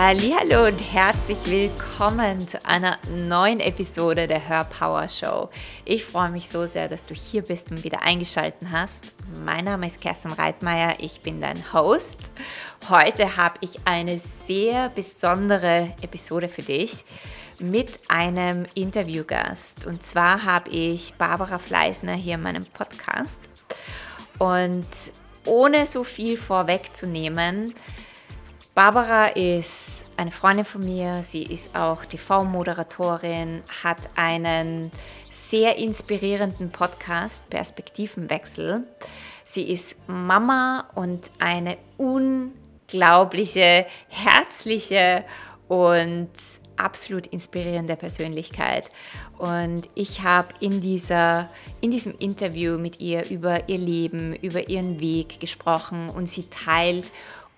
Hallo und herzlich willkommen zu einer neuen Episode der Hör Power Show. Ich freue mich so sehr, dass du hier bist und wieder eingeschaltet hast. Mein Name ist Kerstin Reitmeier, ich bin dein Host. Heute habe ich eine sehr besondere Episode für dich mit einem Interviewgast. Und zwar habe ich Barbara Fleißner hier in meinem Podcast. Und ohne so viel vorwegzunehmen, Barbara ist eine Freundin von mir, sie ist auch TV-Moderatorin, hat einen sehr inspirierenden Podcast Perspektivenwechsel. Sie ist Mama und eine unglaubliche, herzliche und absolut inspirierende Persönlichkeit. Und ich habe in, in diesem Interview mit ihr über ihr Leben, über ihren Weg gesprochen und sie teilt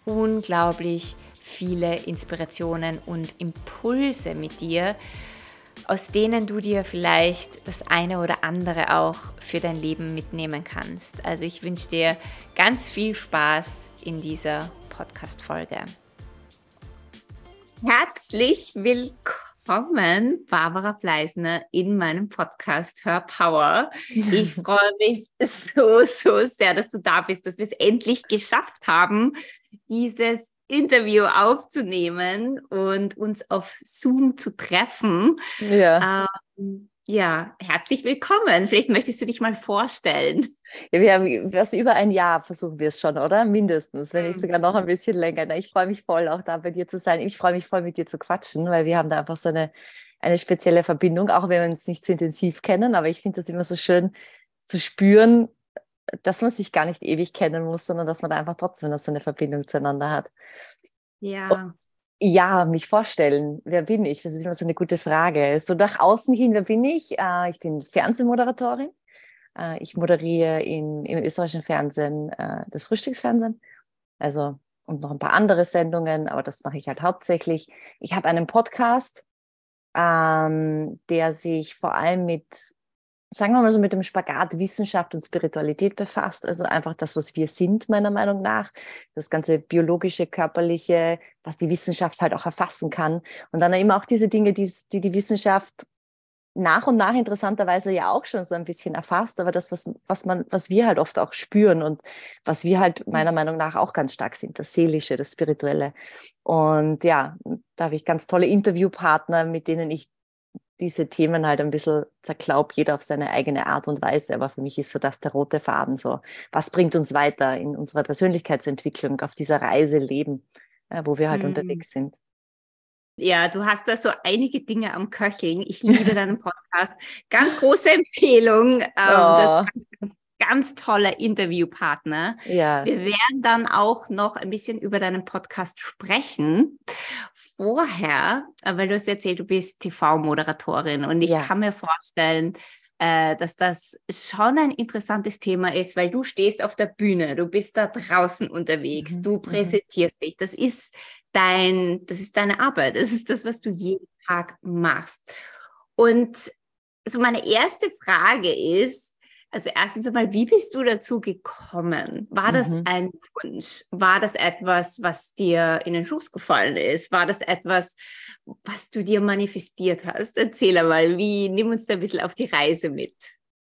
unglaublich viele Inspirationen und Impulse mit dir, aus denen du dir vielleicht das eine oder andere auch für dein Leben mitnehmen kannst. Also ich wünsche dir ganz viel Spaß in dieser Podcast-Folge. Herzlich willkommen, Barbara Fleißner, in meinem Podcast Hör Power. Ich freue mich so, so sehr, dass du da bist, dass wir es endlich geschafft haben, dieses Interview aufzunehmen und uns auf Zoom zu treffen. Ja. Ähm, ja, herzlich willkommen. Vielleicht möchtest du dich mal vorstellen. Ja, wir haben was über ein Jahr versuchen wir es schon, oder? Mindestens, wenn nicht mhm. sogar noch ein bisschen länger. Ich freue mich voll, auch da bei dir zu sein. Ich freue mich voll, mit dir zu quatschen, weil wir haben da einfach so eine, eine spezielle Verbindung, auch wenn wir uns nicht so intensiv kennen. Aber ich finde das immer so schön zu spüren, dass man sich gar nicht ewig kennen muss, sondern dass man da einfach trotzdem noch so eine Verbindung zueinander hat. Ja. Und ja, mich vorstellen, wer bin ich? Das ist immer so eine gute Frage. So nach außen hin, wer bin ich? Äh, ich bin Fernsehmoderatorin. Äh, ich moderiere in, im österreichischen Fernsehen äh, das Frühstücksfernsehen. Also und noch ein paar andere Sendungen, aber das mache ich halt hauptsächlich. Ich habe einen Podcast, ähm, der sich vor allem mit sagen wir mal so, mit dem Spagat Wissenschaft und Spiritualität befasst. Also einfach das, was wir sind, meiner Meinung nach. Das ganze biologische, körperliche, was die Wissenschaft halt auch erfassen kann. Und dann immer auch diese Dinge, die die, die Wissenschaft nach und nach interessanterweise ja auch schon so ein bisschen erfasst, aber das, was, was man, was wir halt oft auch spüren und was wir halt meiner Meinung nach auch ganz stark sind, das Seelische, das Spirituelle. Und ja, da habe ich ganz tolle Interviewpartner, mit denen ich diese Themen halt ein bisschen zerklaubt, jeder auf seine eigene Art und Weise. Aber für mich ist so das der rote Faden so. Was bringt uns weiter in unserer Persönlichkeitsentwicklung, auf dieser Reise leben, äh, wo wir halt mhm. unterwegs sind? Ja, du hast da so einige Dinge am Köcheln. Ich liebe deinen Podcast. Ganz große Empfehlung. Ähm, oh. Das ganz, ganz ganz toller Interviewpartner. Ja. Wir werden dann auch noch ein bisschen über deinen Podcast sprechen. Vorher, äh, weil du hast erzählt, du bist TV-Moderatorin und ich ja. kann mir vorstellen, äh, dass das schon ein interessantes Thema ist, weil du stehst auf der Bühne, du bist da draußen unterwegs, mhm. du mhm. präsentierst mhm. dich. Das ist dein, das ist deine Arbeit, das ist das, was du jeden Tag machst. Und so meine erste Frage ist, also erstens einmal, wie bist du dazu gekommen? War das mhm. ein Wunsch? War das etwas, was dir in den Schuss gefallen ist? War das etwas, was du dir manifestiert hast? Erzähl einmal, wie, nimm uns da ein bisschen auf die Reise mit.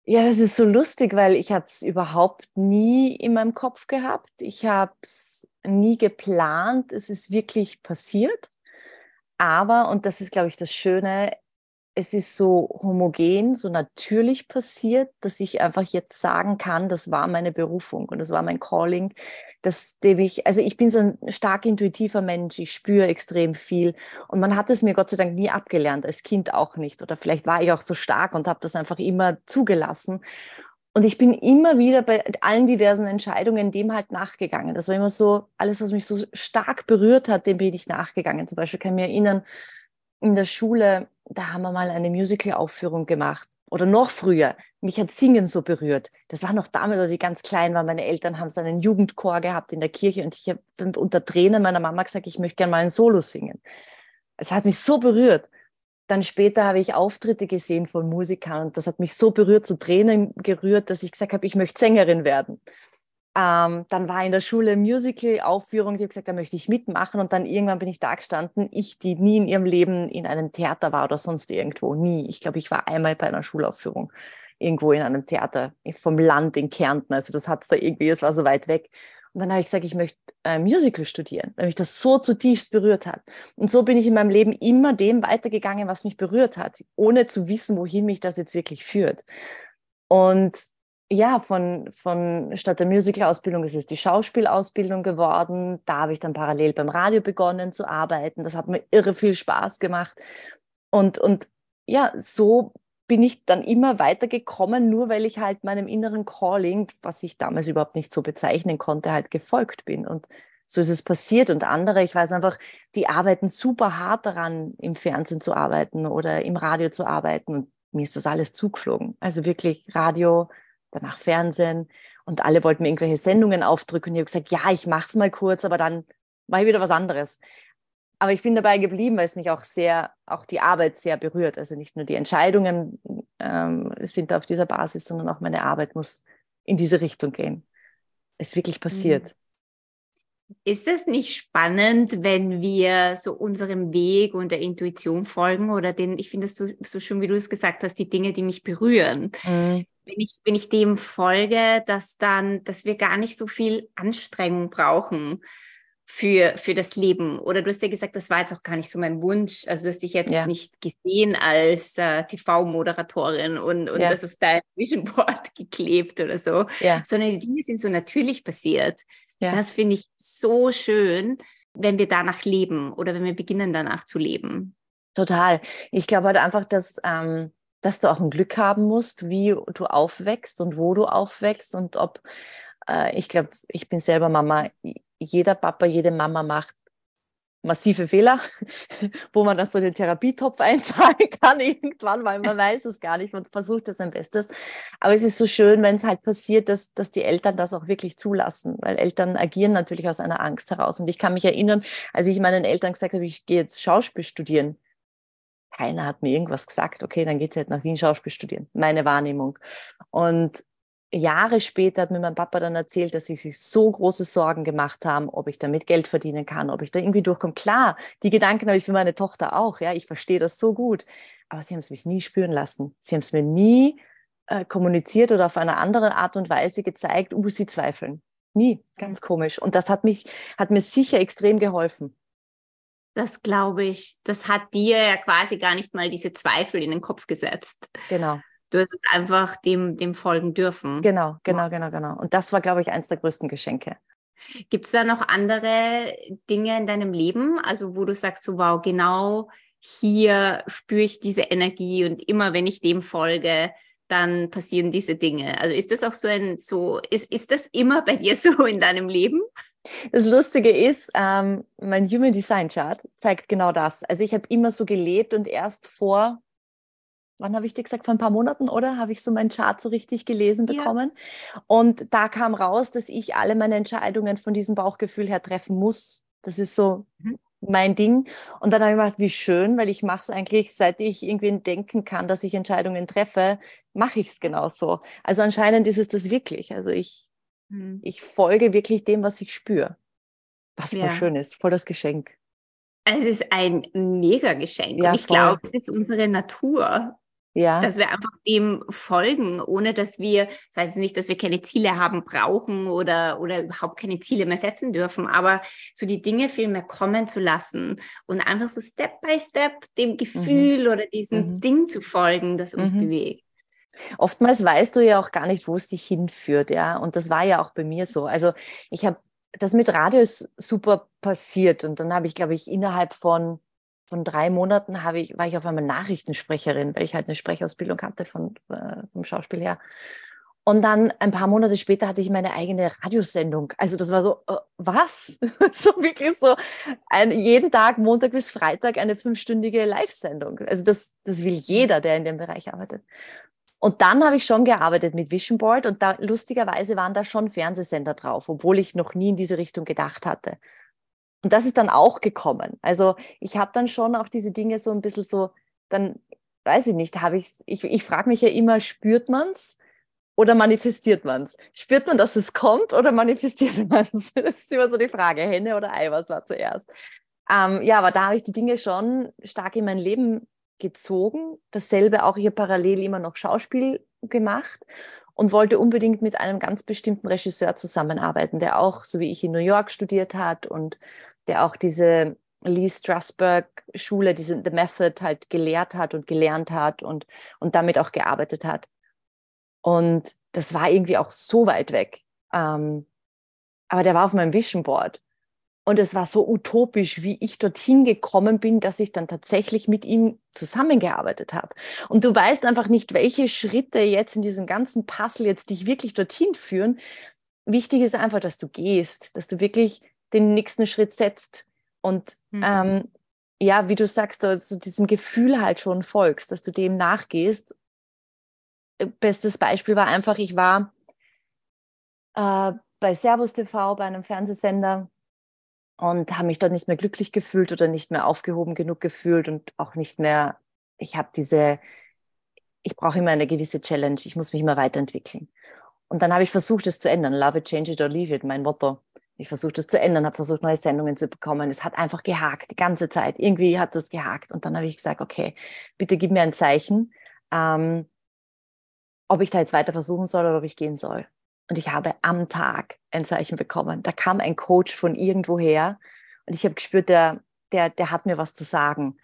Ja, das ist so lustig, weil ich habe es überhaupt nie in meinem Kopf gehabt. Ich habe es nie geplant. Es ist wirklich passiert. Aber, und das ist, glaube ich, das Schöne, es ist so homogen, so natürlich passiert, dass ich einfach jetzt sagen kann, das war meine Berufung und das war mein Calling, dass dem ich, also ich bin so ein stark intuitiver Mensch, ich spüre extrem viel und man hat es mir Gott sei Dank nie abgelernt, als Kind auch nicht oder vielleicht war ich auch so stark und habe das einfach immer zugelassen und ich bin immer wieder bei allen diversen Entscheidungen dem halt nachgegangen. Das war immer so, alles, was mich so stark berührt hat, dem bin ich nachgegangen. Zum Beispiel kann ich mir erinnern, in der Schule, da haben wir mal eine Musical-Aufführung gemacht. Oder noch früher. Mich hat Singen so berührt. Das war noch damals, als ich ganz klein war. Meine Eltern haben so einen Jugendchor gehabt in der Kirche und ich habe unter Tränen meiner Mama gesagt, ich möchte gerne mal ein Solo singen. Es hat mich so berührt. Dann später habe ich Auftritte gesehen von Musikern und das hat mich so berührt, zu Tränen gerührt, dass ich gesagt habe, ich möchte Sängerin werden. Ähm, dann war in der Schule Musical-Aufführung, die habe gesagt, da möchte ich mitmachen. Und dann irgendwann bin ich da gestanden, ich, die nie in ihrem Leben in einem Theater war oder sonst irgendwo, nie. Ich glaube, ich war einmal bei einer Schulaufführung irgendwo in einem Theater vom Land in Kärnten. Also das hat da irgendwie, es war so weit weg. Und dann habe ich gesagt, ich möchte äh, Musical studieren, weil mich das so zutiefst berührt hat. Und so bin ich in meinem Leben immer dem weitergegangen, was mich berührt hat, ohne zu wissen, wohin mich das jetzt wirklich führt. Und ja, von, von statt der Musical-Ausbildung ist es die Schauspielausbildung geworden. Da habe ich dann parallel beim Radio begonnen zu arbeiten. Das hat mir irre viel Spaß gemacht. Und, und ja, so bin ich dann immer weitergekommen, nur weil ich halt meinem inneren Calling, was ich damals überhaupt nicht so bezeichnen konnte, halt gefolgt bin. Und so ist es passiert. Und andere, ich weiß einfach, die arbeiten super hart daran, im Fernsehen zu arbeiten oder im Radio zu arbeiten. Und mir ist das alles zugeflogen. Also wirklich Radio, danach Fernsehen und alle wollten mir irgendwelche Sendungen aufdrücken und ich habe gesagt, ja, ich mache es mal kurz, aber dann mache ich wieder was anderes. Aber ich bin dabei geblieben, weil es mich auch sehr, auch die Arbeit sehr berührt. Also nicht nur die Entscheidungen ähm, sind auf dieser Basis, sondern auch meine Arbeit muss in diese Richtung gehen. Es ist wirklich passiert. Mhm. Ist es nicht spannend, wenn wir so unserem Weg und der Intuition folgen oder den, ich finde es so, so schön, wie du es gesagt hast, die Dinge, die mich berühren. Mhm. Wenn ich, wenn ich dem folge, dass dann, dass wir gar nicht so viel Anstrengung brauchen für, für das Leben. Oder du hast ja gesagt, das war jetzt auch gar nicht so mein Wunsch. Also du hast dich jetzt ja. nicht gesehen als äh, TV-Moderatorin und, und ja. das auf dein Vision Board geklebt oder so, ja. sondern die Dinge sind so natürlich passiert. Ja. Das finde ich so schön, wenn wir danach leben oder wenn wir beginnen danach zu leben. Total. Ich glaube halt einfach, dass, ähm, dass du auch ein Glück haben musst, wie du aufwächst und wo du aufwächst und ob, äh, ich glaube, ich bin selber Mama, jeder Papa, jede Mama macht massive Fehler, wo man dann so den Therapietopf einzahlen kann irgendwann, weil man weiß es gar nicht und versucht das sein Bestes. Aber es ist so schön, wenn es halt passiert, dass, dass die Eltern das auch wirklich zulassen, weil Eltern agieren natürlich aus einer Angst heraus. Und ich kann mich erinnern, als ich meinen Eltern gesagt habe, ich gehe jetzt Schauspiel studieren, keiner hat mir irgendwas gesagt, okay, dann geht es halt nach Wien Schauspiel studieren. Meine Wahrnehmung. Und Jahre später hat mir mein Papa dann erzählt, dass sie sich so große Sorgen gemacht haben, ob ich damit Geld verdienen kann, ob ich da irgendwie durchkomme. Klar, die Gedanken habe ich für meine Tochter auch. Ja, ich verstehe das so gut. Aber sie haben es mich nie spüren lassen. Sie haben es mir nie äh, kommuniziert oder auf eine andere Art und Weise gezeigt, wo sie zweifeln. Nie. Ganz komisch. Und das hat mich, hat mir sicher extrem geholfen. Das glaube ich. Das hat dir ja quasi gar nicht mal diese Zweifel in den Kopf gesetzt. Genau. Du hast es einfach dem, dem folgen dürfen. Genau, genau, genau, genau. Und das war, glaube ich, eines der größten Geschenke. Gibt es da noch andere Dinge in deinem Leben, also wo du sagst, so wow, genau hier spüre ich diese Energie und immer wenn ich dem folge, dann passieren diese Dinge. Also ist das auch so ein, so, ist, ist das immer bei dir so in deinem Leben? Das Lustige ist, ähm, mein Human Design Chart zeigt genau das. Also ich habe immer so gelebt und erst vor wann habe ich dir gesagt, vor ein paar Monaten, oder? Habe ich so meinen Chart so richtig gelesen bekommen. Ja. Und da kam raus, dass ich alle meine Entscheidungen von diesem Bauchgefühl her treffen muss. Das ist so mhm. mein Ding. Und dann habe ich gedacht, wie schön, weil ich mache es eigentlich, seit ich irgendwie denken kann, dass ich Entscheidungen treffe, mache ich es genauso. Also anscheinend ist es das wirklich. Also ich, mhm. ich folge wirklich dem, was ich spüre. Was ja. voll schön ist, voll das Geschenk. Es ist ein mega Geschenk. Ja, ich glaube, es ist unsere Natur. Ja. Dass wir einfach dem folgen, ohne dass wir, das heißt nicht, dass wir keine Ziele haben brauchen oder, oder überhaupt keine Ziele mehr setzen dürfen, aber so die Dinge viel mehr kommen zu lassen und einfach so Step by Step dem mhm. Gefühl mhm. oder diesem mhm. Ding zu folgen, das uns mhm. bewegt. Oftmals weißt du ja auch gar nicht, wo es dich hinführt, ja. Und das war ja auch bei mir so. Also ich habe das mit Radio ist super passiert und dann habe ich, glaube ich, innerhalb von von drei Monaten ich, war ich auf einmal Nachrichtensprecherin, weil ich halt eine Sprechausbildung hatte von, äh, vom Schauspiel her. Und dann ein paar Monate später hatte ich meine eigene Radiosendung. Also das war so, äh, was? so wirklich so ein, jeden Tag, Montag bis Freitag, eine fünfstündige Live-Sendung. Also das, das will jeder, der in dem Bereich arbeitet. Und dann habe ich schon gearbeitet mit Vision Board und da lustigerweise waren da schon Fernsehsender drauf, obwohl ich noch nie in diese Richtung gedacht hatte. Und das ist dann auch gekommen. Also ich habe dann schon auch diese Dinge so ein bisschen so, dann weiß ich nicht, habe ich, ich, ich frage mich ja immer, spürt man es? oder manifestiert man es? Spürt man, dass es kommt oder manifestiert man es? Das ist immer so die Frage, Henne oder Ei, was war zuerst? Ähm, ja, aber da habe ich die Dinge schon stark in mein Leben gezogen. Dasselbe auch hier parallel immer noch Schauspiel gemacht und wollte unbedingt mit einem ganz bestimmten Regisseur zusammenarbeiten, der auch, so wie ich in New York studiert hat und der auch diese Lee Strasberg Schule, diese The Method halt gelehrt hat und gelernt hat und, und damit auch gearbeitet hat. Und das war irgendwie auch so weit weg. Ähm, aber der war auf meinem Vision Board. Und es war so utopisch, wie ich dorthin gekommen bin, dass ich dann tatsächlich mit ihm zusammengearbeitet habe. Und du weißt einfach nicht, welche Schritte jetzt in diesem ganzen Puzzle jetzt dich wirklich dorthin führen. Wichtig ist einfach, dass du gehst, dass du wirklich den nächsten Schritt setzt. Und mhm. ähm, ja, wie du sagst, also diesem Gefühl halt schon folgst, dass du dem nachgehst. Äh, bestes Beispiel war einfach, ich war äh, bei Servus TV, bei einem Fernsehsender und habe mich dort nicht mehr glücklich gefühlt oder nicht mehr aufgehoben genug gefühlt und auch nicht mehr, ich habe diese, ich brauche immer eine gewisse Challenge, ich muss mich immer weiterentwickeln. Und dann habe ich versucht, es zu ändern. Love it, change it or leave it, mein Motto. Ich versuche es zu ändern, habe versucht, neue Sendungen zu bekommen. Es hat einfach gehakt, die ganze Zeit. Irgendwie hat das gehakt. Und dann habe ich gesagt, okay, bitte gib mir ein Zeichen, ähm, ob ich da jetzt weiter versuchen soll oder ob ich gehen soll. Und ich habe am Tag ein Zeichen bekommen. Da kam ein Coach von irgendwoher und ich habe gespürt, der, der, der hat mir was zu sagen.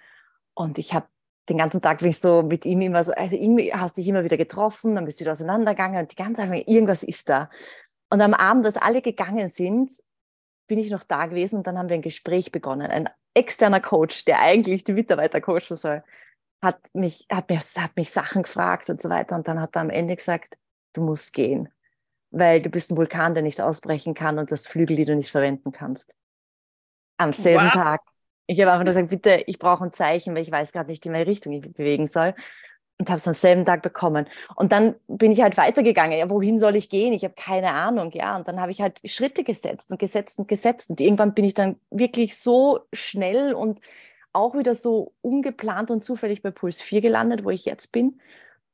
Und ich habe den ganzen Tag bin ich so mit ihm immer so, also irgendwie hast dich immer wieder getroffen, dann bist du wieder auseinandergegangen und die ganze Zeit, irgendwas ist da. Und am Abend, als alle gegangen sind, bin ich noch da gewesen und dann haben wir ein Gespräch begonnen. Ein externer Coach, der eigentlich die Mitarbeiter coachen soll, hat mich, hat, mich, hat mich Sachen gefragt und so weiter. Und dann hat er am Ende gesagt, du musst gehen weil du bist ein Vulkan, der nicht ausbrechen kann und das Flügel, die du nicht verwenden kannst. Am selben wow. Tag. Ich habe einfach nur gesagt, bitte, ich brauche ein Zeichen, weil ich weiß gerade nicht, in welche Richtung ich bewegen soll. Und habe es am selben Tag bekommen. Und dann bin ich halt weitergegangen. Ja, wohin soll ich gehen? Ich habe keine Ahnung. Ja, und dann habe ich halt Schritte gesetzt und gesetzt und gesetzt. Und irgendwann bin ich dann wirklich so schnell und auch wieder so ungeplant und zufällig bei Puls 4 gelandet, wo ich jetzt bin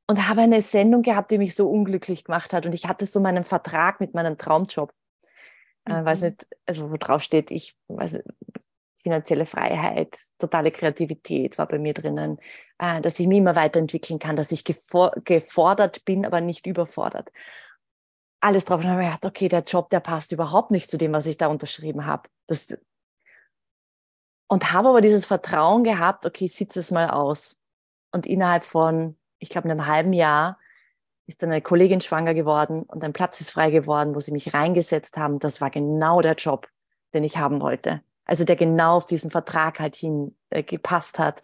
und habe eine Sendung gehabt, die mich so unglücklich gemacht hat. Und ich hatte so meinen Vertrag mit meinem Traumjob. Mhm. Äh, weiß nicht, also wo drauf steht, ich weiß finanzielle Freiheit, totale Kreativität war bei mir drinnen, äh, dass ich mich immer weiterentwickeln kann, dass ich gefor gefordert bin, aber nicht überfordert. Alles drauf. Und habe gedacht, okay, der Job, der passt überhaupt nicht zu dem, was ich da unterschrieben habe. Das, und habe aber dieses Vertrauen gehabt, okay, sitze es mal aus. Und innerhalb von ich glaube, in einem halben Jahr ist dann eine Kollegin schwanger geworden und ein Platz ist frei geworden, wo sie mich reingesetzt haben. Das war genau der Job, den ich haben wollte. Also der genau auf diesen Vertrag halt hin äh, gepasst hat.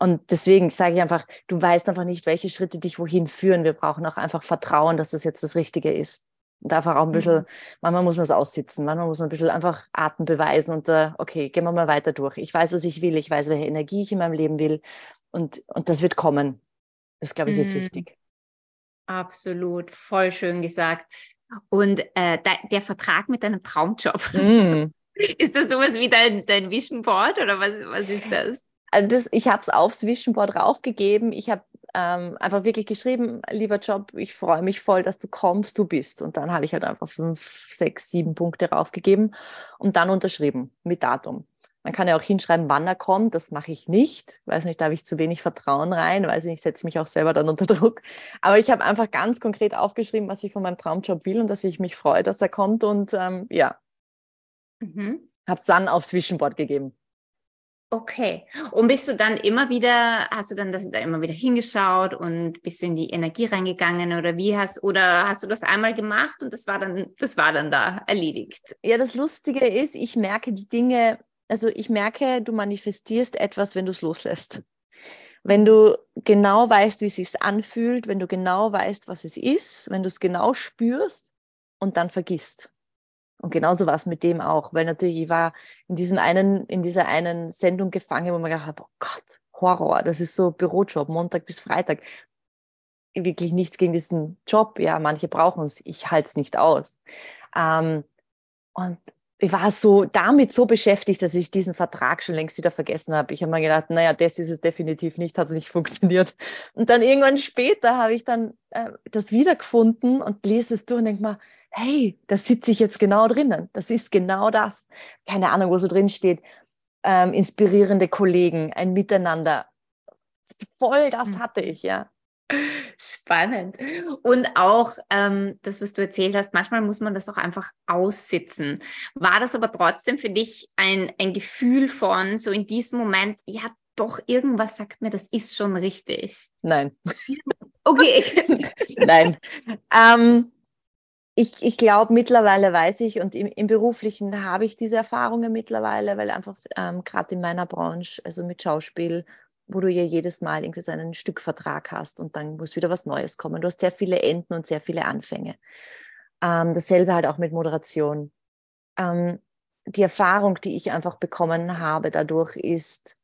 Und deswegen sage ich einfach, du weißt einfach nicht, welche Schritte dich wohin führen. Wir brauchen auch einfach Vertrauen, dass das jetzt das Richtige ist. Und einfach auch ein bisschen, mhm. manchmal muss man es aussitzen, manchmal muss man ein bisschen einfach Atem beweisen und uh, okay, gehen wir mal weiter durch. Ich weiß, was ich will, ich weiß, welche Energie ich in meinem Leben will und, und das wird kommen. Das, glaube ich, ist mhm. wichtig. Absolut, voll schön gesagt. Und äh, de, der Vertrag mit deinem Traumjob, mm. ist das sowas wie dein, dein Vision Board oder was, was ist das? Also das ich habe es aufs Vision Board raufgegeben. Ich habe ähm, einfach wirklich geschrieben, lieber Job, ich freue mich voll, dass du kommst, du bist. Und dann habe ich halt einfach fünf, sechs, sieben Punkte raufgegeben und dann unterschrieben mit Datum. Man kann ja auch hinschreiben, wann er kommt. Das mache ich nicht. Weiß nicht, da habe ich zu wenig Vertrauen rein. Weiß nicht, ich setze mich auch selber dann unter Druck. Aber ich habe einfach ganz konkret aufgeschrieben, was ich von meinem Traumjob will und dass ich mich freue, dass er kommt. Und ähm, ja, mhm. habe es dann aufs Zwischenboard gegeben. Okay. Und bist du dann immer wieder, hast du dann das da immer wieder hingeschaut und bist du in die Energie reingegangen oder wie hast, oder hast du das einmal gemacht und das war dann, das war dann da erledigt? Ja, das Lustige ist, ich merke die Dinge also ich merke, du manifestierst etwas, wenn du es loslässt. Wenn du genau weißt, wie es sich anfühlt, wenn du genau weißt, was es ist, wenn du es genau spürst und dann vergisst. Und genauso war es mit dem auch, weil natürlich ich war in diesem einen, in dieser einen Sendung gefangen, wo man gedacht hat, oh Gott, Horror, das ist so Bürojob, Montag bis Freitag. Wirklich nichts gegen diesen Job. Ja, manche brauchen es. Ich halte es nicht aus. Ähm, und ich war so damit so beschäftigt, dass ich diesen Vertrag schon längst wieder vergessen habe. Ich habe mir gedacht, naja, das ist es definitiv nicht, hat nicht funktioniert. Und dann irgendwann später habe ich dann äh, das wiedergefunden und lese es durch und denke mal, hey, da sitze ich jetzt genau drinnen. Das ist genau das. Keine Ahnung, wo so drin steht. Ähm, inspirierende Kollegen, ein Miteinander. Voll das hm. hatte ich, ja. Spannend. Und auch ähm, das, was du erzählt hast, manchmal muss man das auch einfach aussitzen. War das aber trotzdem für dich ein, ein Gefühl von, so in diesem Moment, ja, doch, irgendwas sagt mir, das ist schon richtig? Nein. Okay. Nein. Ähm, ich, ich glaube, mittlerweile weiß ich und im, im Beruflichen habe ich diese Erfahrungen mittlerweile, weil einfach ähm, gerade in meiner Branche, also mit Schauspiel wo du ja jedes Mal irgendwie so einen Stückvertrag hast und dann muss wieder was Neues kommen. Du hast sehr viele Enden und sehr viele Anfänge. Ähm, dasselbe halt auch mit Moderation. Ähm, die Erfahrung, die ich einfach bekommen habe dadurch ist,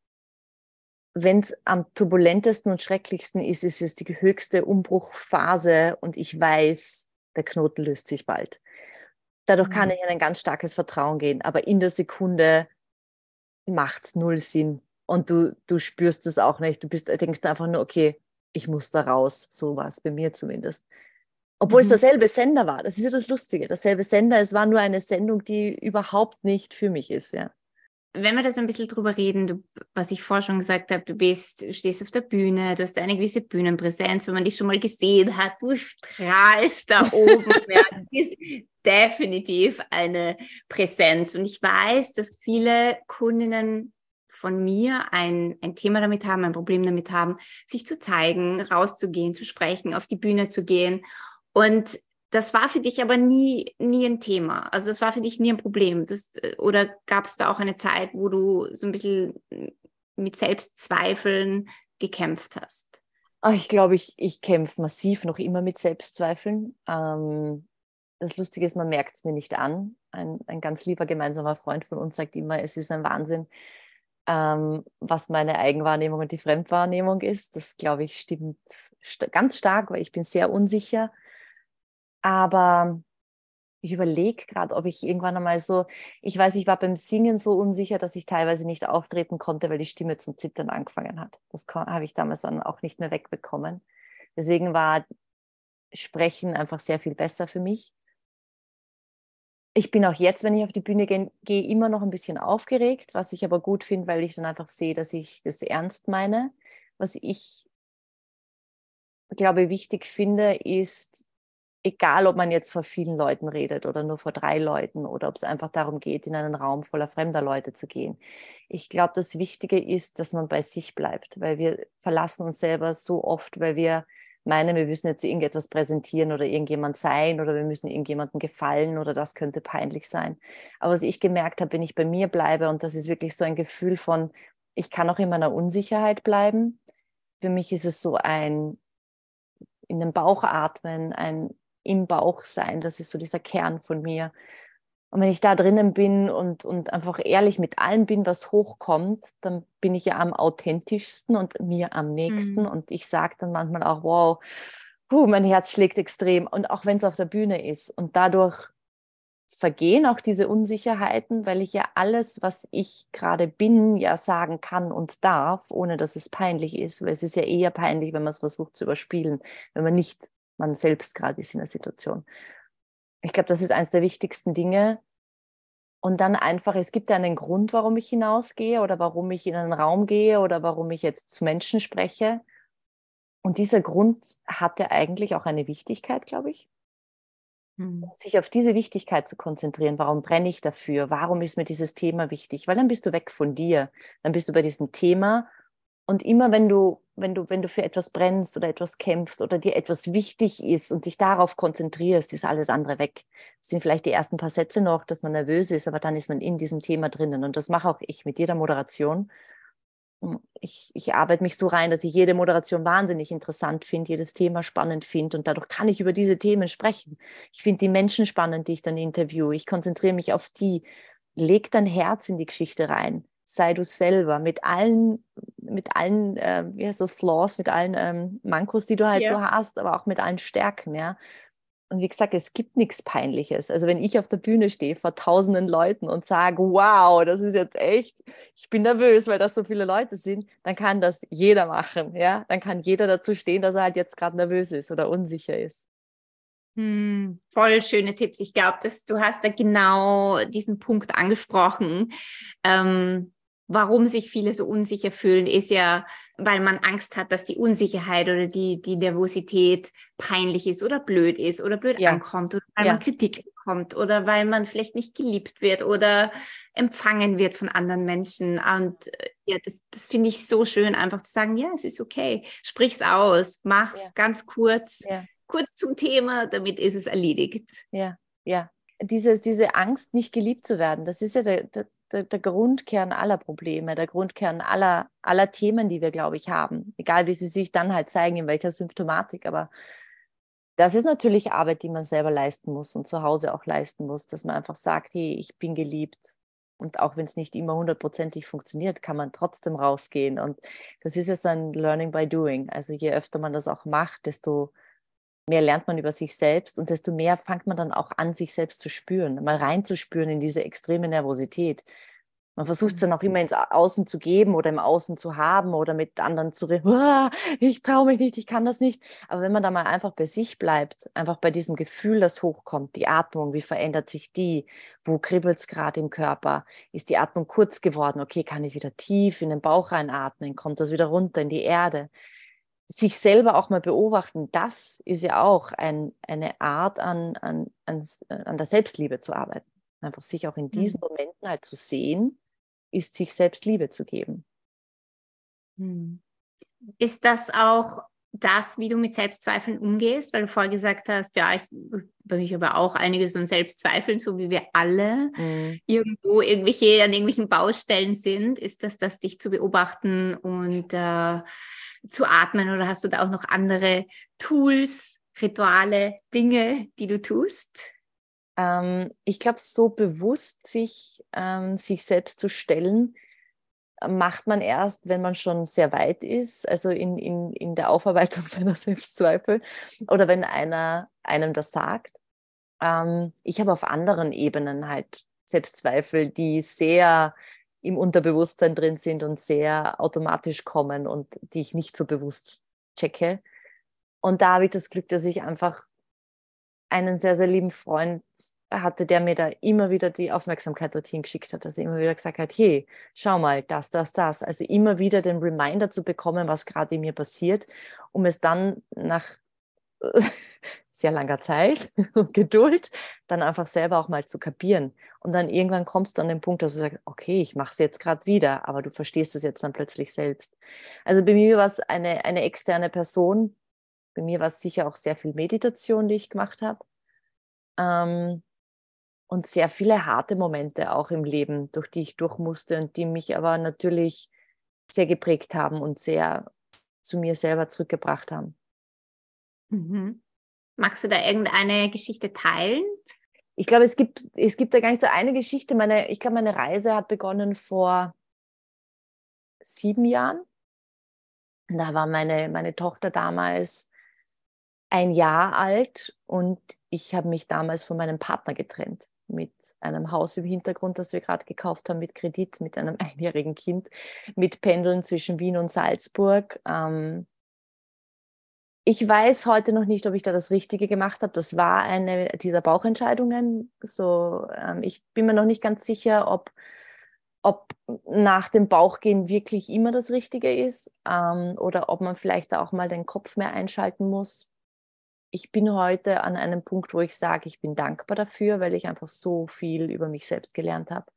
wenn es am turbulentesten und schrecklichsten ist, ist es die höchste Umbruchphase und ich weiß, der Knoten löst sich bald. Dadurch mhm. kann ich in ein ganz starkes Vertrauen gehen, aber in der Sekunde macht es null Sinn, und du, du spürst es auch nicht. Du bist, denkst einfach nur, okay, ich muss da raus. So war es bei mir zumindest. Obwohl mhm. es derselbe Sender war. Das ist ja das Lustige. Derselbe Sender. Es war nur eine Sendung, die überhaupt nicht für mich ist, ja. Wenn wir da so ein bisschen drüber reden, du, was ich vorher schon gesagt habe, du bist, du stehst auf der Bühne, du hast eine gewisse Bühnenpräsenz, wenn man dich schon mal gesehen hat, du strahlst da oben. ja, du bist definitiv eine Präsenz. Und ich weiß, dass viele Kundinnen von mir ein, ein Thema damit haben, ein Problem damit haben, sich zu zeigen, rauszugehen, zu sprechen, auf die Bühne zu gehen. Und das war für dich aber nie, nie ein Thema. Also das war für dich nie ein Problem. Das, oder gab es da auch eine Zeit, wo du so ein bisschen mit Selbstzweifeln gekämpft hast? Ach, ich glaube, ich, ich kämpfe massiv noch immer mit Selbstzweifeln. Ähm, das Lustige ist, man merkt es mir nicht an. Ein, ein ganz lieber gemeinsamer Freund von uns sagt immer, es ist ein Wahnsinn, ähm, was meine Eigenwahrnehmung und die Fremdwahrnehmung ist. Das, glaube ich, stimmt st ganz stark, weil ich bin sehr unsicher. Aber ich überlege gerade, ob ich irgendwann einmal so, ich weiß, ich war beim Singen so unsicher, dass ich teilweise nicht auftreten konnte, weil die Stimme zum Zittern angefangen hat. Das habe ich damals dann auch nicht mehr wegbekommen. Deswegen war Sprechen einfach sehr viel besser für mich ich bin auch jetzt, wenn ich auf die Bühne gehe, gehe immer noch ein bisschen aufgeregt, was ich aber gut finde, weil ich dann einfach sehe, dass ich das ernst meine. Was ich glaube wichtig finde, ist, egal ob man jetzt vor vielen Leuten redet oder nur vor drei Leuten oder ob es einfach darum geht, in einen Raum voller fremder Leute zu gehen. Ich glaube, das Wichtige ist, dass man bei sich bleibt, weil wir verlassen uns selber so oft, weil wir meinen, wir müssen jetzt irgendetwas präsentieren oder irgendjemand sein oder wir müssen irgendjemandem gefallen oder das könnte peinlich sein. Aber was ich gemerkt habe, wenn ich bei mir bleibe und das ist wirklich so ein Gefühl von, ich kann auch in meiner Unsicherheit bleiben. Für mich ist es so ein in den Bauch atmen, ein im Bauch sein, das ist so dieser Kern von mir. Und wenn ich da drinnen bin und, und einfach ehrlich mit allem bin, was hochkommt, dann bin ich ja am authentischsten und mir am nächsten. Mhm. Und ich sage dann manchmal auch, wow, puh, mein Herz schlägt extrem. Und auch wenn es auf der Bühne ist. Und dadurch vergehen auch diese Unsicherheiten, weil ich ja alles, was ich gerade bin, ja sagen kann und darf, ohne dass es peinlich ist. Weil es ist ja eher peinlich, wenn man es versucht zu überspielen, wenn man nicht man selbst gerade ist in der Situation. Ich glaube, das ist eines der wichtigsten Dinge. Und dann einfach, es gibt ja einen Grund, warum ich hinausgehe oder warum ich in einen Raum gehe oder warum ich jetzt zu Menschen spreche. Und dieser Grund hat ja eigentlich auch eine Wichtigkeit, glaube ich. Mhm. Sich auf diese Wichtigkeit zu konzentrieren. Warum brenne ich dafür? Warum ist mir dieses Thema wichtig? Weil dann bist du weg von dir. Dann bist du bei diesem Thema und immer wenn du, wenn du, wenn du für etwas brennst oder etwas kämpfst oder dir etwas wichtig ist und dich darauf konzentrierst, ist alles andere weg. Das sind vielleicht die ersten paar Sätze noch, dass man nervös ist, aber dann ist man in diesem Thema drinnen. Und das mache auch ich mit jeder Moderation. Ich, ich arbeite mich so rein, dass ich jede Moderation wahnsinnig interessant finde, jedes Thema spannend finde und dadurch kann ich über diese Themen sprechen. Ich finde die Menschen spannend, die ich dann interviewe. Ich konzentriere mich auf die. Leg dein Herz in die Geschichte rein sei du selber mit allen, mit allen, äh, wie heißt das, Flaws, mit allen ähm, Mankos, die du halt ja. so hast, aber auch mit allen Stärken, ja. und wie gesagt, es gibt nichts Peinliches. Also wenn ich auf der Bühne stehe vor tausenden Leuten und sage, wow, das ist jetzt echt, ich bin nervös, weil das so viele Leute sind, dann kann das jeder machen. Ja? Dann kann jeder dazu stehen, dass er halt jetzt gerade nervös ist oder unsicher ist. Hm, voll schöne Tipps. Ich glaube, dass du hast da genau diesen Punkt angesprochen. Ähm, warum sich viele so unsicher fühlen, ist ja, weil man Angst hat, dass die Unsicherheit oder die, die Nervosität peinlich ist oder blöd ist oder blöd ja. ankommt oder weil ja. man Kritik bekommt oder weil man vielleicht nicht geliebt wird oder empfangen wird von anderen Menschen. Und äh, ja, das, das finde ich so schön, einfach zu sagen, ja, es ist okay, sprich's aus, mach's ja. ganz kurz, kurz zum Thema, damit ist es erledigt. Ja, ja. Dieses, diese Angst, nicht geliebt zu werden, das ist ja der, der der, der, Grundkern aller Probleme, der Grundkern aller, aller Themen, die wir, glaube ich, haben. Egal, wie sie sich dann halt zeigen, in welcher Symptomatik. Aber das ist natürlich Arbeit, die man selber leisten muss und zu Hause auch leisten muss, dass man einfach sagt, hey, ich bin geliebt. Und auch wenn es nicht immer hundertprozentig funktioniert, kann man trotzdem rausgehen. Und das ist jetzt ein Learning by Doing. Also je öfter man das auch macht, desto mehr lernt man über sich selbst und desto mehr fängt man dann auch an, sich selbst zu spüren, mal reinzuspüren in diese extreme Nervosität. Man versucht es dann auch immer ins Außen zu geben oder im Außen zu haben oder mit anderen zu reden, oh, ich traue mich nicht, ich kann das nicht. Aber wenn man da mal einfach bei sich bleibt, einfach bei diesem Gefühl, das hochkommt, die Atmung, wie verändert sich die, wo kribbelt es gerade im Körper, ist die Atmung kurz geworden, okay, kann ich wieder tief in den Bauch reinatmen, kommt das wieder runter in die Erde sich selber auch mal beobachten, das ist ja auch ein, eine Art an, an, an, an der Selbstliebe zu arbeiten. Einfach sich auch in diesen mhm. Momenten halt zu sehen, ist sich selbst Liebe zu geben. Mhm. Ist das auch das, wie du mit Selbstzweifeln umgehst? Weil du vorher gesagt hast, ja, ich, bei mich aber auch einiges an Selbstzweifeln, so wie wir alle mhm. irgendwo irgendwelche an irgendwelchen Baustellen sind. Ist das das, dich zu beobachten und äh, zu atmen oder hast du da auch noch andere Tools, Rituale, Dinge, die du tust? Ähm, ich glaube, so bewusst sich, ähm, sich selbst zu stellen, macht man erst, wenn man schon sehr weit ist, also in, in, in der Aufarbeitung seiner Selbstzweifel oder wenn einer einem das sagt. Ähm, ich habe auf anderen Ebenen halt Selbstzweifel, die sehr im Unterbewusstsein drin sind und sehr automatisch kommen und die ich nicht so bewusst checke. Und da habe ich das Glück, dass ich einfach einen sehr, sehr lieben Freund hatte, der mir da immer wieder die Aufmerksamkeit dorthin geschickt hat, dass er immer wieder gesagt hat, hey, schau mal, das, das, das. Also immer wieder den Reminder zu bekommen, was gerade in mir passiert, um es dann nach sehr langer Zeit und Geduld, dann einfach selber auch mal zu kapieren. Und dann irgendwann kommst du an den Punkt, dass du sagst, okay, ich mache es jetzt gerade wieder, aber du verstehst es jetzt dann plötzlich selbst. Also bei mir war es eine, eine externe Person. Bei mir war es sicher auch sehr viel Meditation, die ich gemacht habe. Ähm, und sehr viele harte Momente auch im Leben, durch die ich durch musste und die mich aber natürlich sehr geprägt haben und sehr zu mir selber zurückgebracht haben. Mhm. Magst du da irgendeine Geschichte teilen? Ich glaube, es gibt, es gibt da gar nicht so eine Geschichte. Meine, ich glaube, meine Reise hat begonnen vor sieben Jahren. Da war meine, meine Tochter damals ein Jahr alt und ich habe mich damals von meinem Partner getrennt mit einem Haus im Hintergrund, das wir gerade gekauft haben, mit Kredit, mit einem einjährigen Kind, mit Pendeln zwischen Wien und Salzburg. Ähm, ich weiß heute noch nicht, ob ich da das Richtige gemacht habe. Das war eine dieser Bauchentscheidungen. So, ähm, ich bin mir noch nicht ganz sicher, ob, ob nach dem Bauchgehen wirklich immer das Richtige ist ähm, oder ob man vielleicht auch mal den Kopf mehr einschalten muss. Ich bin heute an einem Punkt, wo ich sage, ich bin dankbar dafür, weil ich einfach so viel über mich selbst gelernt habe,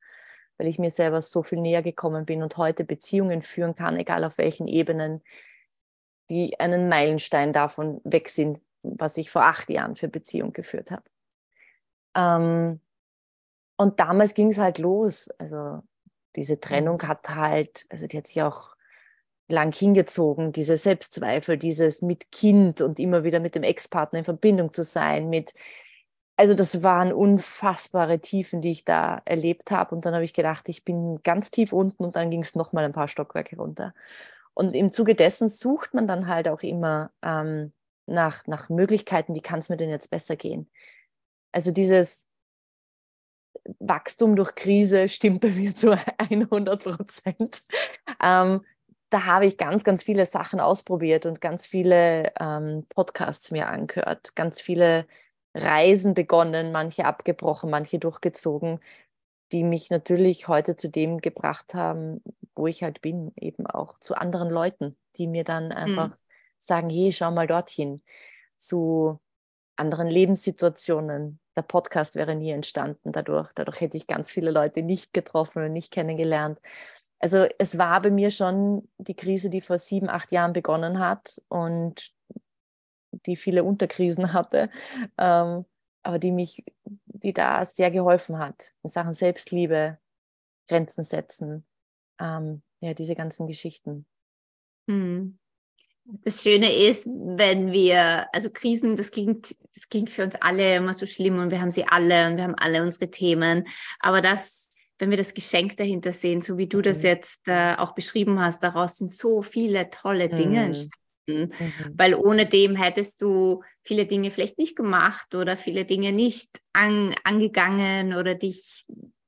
weil ich mir selber so viel näher gekommen bin und heute Beziehungen führen kann, egal auf welchen Ebenen, die einen Meilenstein davon weg sind, was ich vor acht Jahren für Beziehung geführt habe. Ähm, und damals ging es halt los. Also diese Trennung mhm. hat halt, also die hat sich auch lang hingezogen, diese Selbstzweifel, dieses mit Kind und immer wieder mit dem Ex-Partner in Verbindung zu sein, mit, also das waren unfassbare Tiefen, die ich da erlebt habe. Und dann habe ich gedacht, ich bin ganz tief unten und dann ging es nochmal ein paar Stockwerke runter. Und im Zuge dessen sucht man dann halt auch immer ähm, nach, nach Möglichkeiten, wie kann es mir denn jetzt besser gehen. Also dieses Wachstum durch Krise stimmt bei mir zu 100 Prozent. Ähm, da habe ich ganz, ganz viele Sachen ausprobiert und ganz viele ähm, Podcasts mir angehört, ganz viele Reisen begonnen, manche abgebrochen, manche durchgezogen, die mich natürlich heute zu dem gebracht haben, wo ich halt bin, eben auch zu anderen Leuten, die mir dann mhm. einfach mhm. sagen, hey, schau mal dorthin, zu anderen Lebenssituationen. Der Podcast wäre nie entstanden dadurch. Dadurch hätte ich ganz viele Leute nicht getroffen und nicht kennengelernt. Also es war bei mir schon die Krise, die vor sieben, acht Jahren begonnen hat und die viele Unterkrisen hatte, ähm, aber die mich, die da sehr geholfen hat in Sachen Selbstliebe, Grenzen setzen, ähm, ja, diese ganzen Geschichten. Hm. Das Schöne ist, wenn wir, also Krisen, das klingt, das klingt für uns alle immer so schlimm und wir haben sie alle und wir haben alle unsere Themen. Aber das, wenn wir das Geschenk dahinter sehen, so wie du das mhm. jetzt äh, auch beschrieben hast, daraus sind so viele tolle Dinge mhm. entstanden. Mhm. Weil ohne dem hättest du viele Dinge vielleicht nicht gemacht oder viele Dinge nicht an, angegangen oder dich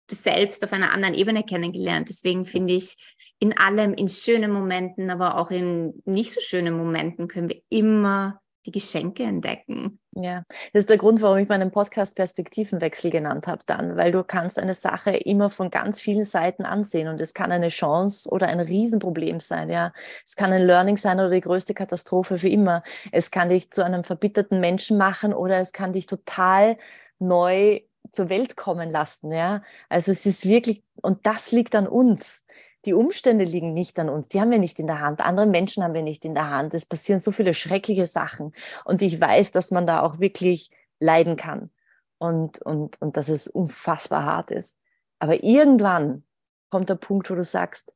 selbst auf einer anderen Ebene kennengelernt. Deswegen finde ich, in allem, in schönen Momenten, aber auch in nicht so schönen Momenten können wir immer die Geschenke entdecken. Ja, das ist der Grund, warum ich meinen Podcast Perspektivenwechsel genannt habe dann, weil du kannst eine Sache immer von ganz vielen Seiten ansehen und es kann eine Chance oder ein Riesenproblem sein, ja. Es kann ein Learning sein oder die größte Katastrophe für immer. Es kann dich zu einem verbitterten Menschen machen oder es kann dich total neu zur Welt kommen lassen, ja. Also es ist wirklich, und das liegt an uns die Umstände liegen nicht an uns, die haben wir nicht in der Hand, andere Menschen haben wir nicht in der Hand. Es passieren so viele schreckliche Sachen und ich weiß, dass man da auch wirklich leiden kann und, und, und dass es unfassbar hart ist. Aber irgendwann kommt der Punkt, wo du sagst,